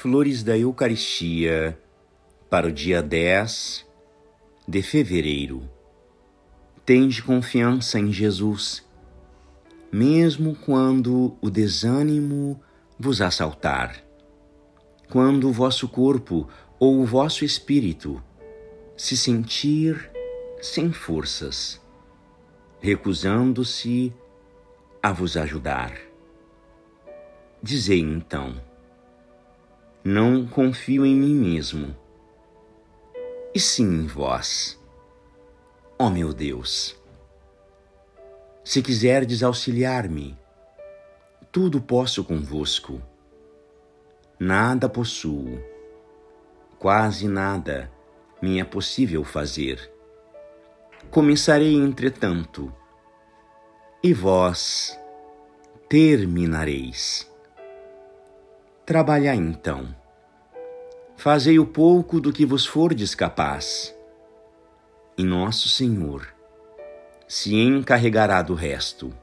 Flores da Eucaristia para o dia 10 de fevereiro. Tende confiança em Jesus, mesmo quando o desânimo vos assaltar, quando o vosso corpo ou o vosso espírito se sentir sem forças, recusando-se a vos ajudar. Dizei então: Não confio em mim mesmo, e sim em vós. Ó oh, meu Deus, se quiserdes auxiliar-me, tudo posso convosco. Nada possuo, quase nada me é possível fazer. Começarei, entretanto, e vós terminareis. Trabalhai então. Fazei o pouco do que vos fordes capaz. E nosso Senhor se encarregará do resto.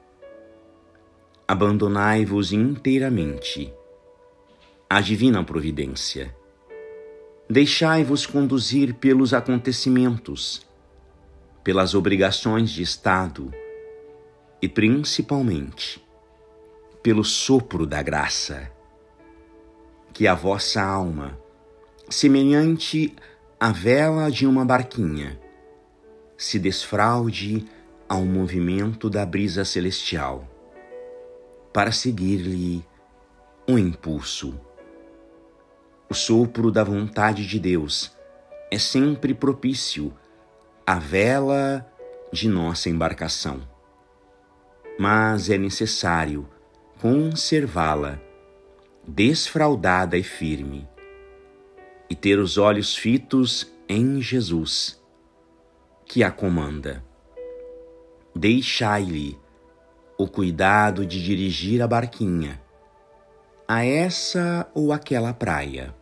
Abandonai-vos inteiramente à divina providência. Deixai-vos conduzir pelos acontecimentos, pelas obrigações de Estado e principalmente pelo sopro da graça. Que a vossa alma, semelhante à vela de uma barquinha, se desfraude ao movimento da brisa celestial, para seguir-lhe um impulso. O sopro da vontade de Deus é sempre propício à vela de nossa embarcação, mas é necessário conservá-la desfraldada e firme, e ter os olhos fitos em Jesus, que a comanda. Deixai-lhe o cuidado de dirigir a barquinha a essa ou aquela praia.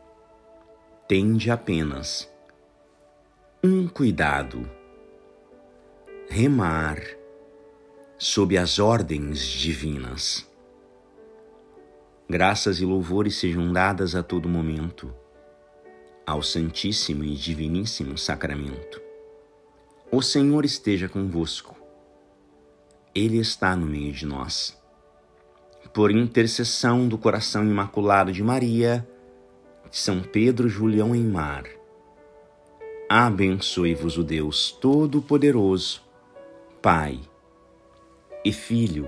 Tende apenas um cuidado: remar sob as ordens divinas. Graças e louvores sejam dadas a todo momento ao Santíssimo e Diviníssimo Sacramento. O Senhor esteja convosco. Ele está no meio de nós. Por intercessão do coração imaculado de Maria, São Pedro Julião em Mar, abençoe-vos o Deus Todo-Poderoso, Pai e Filho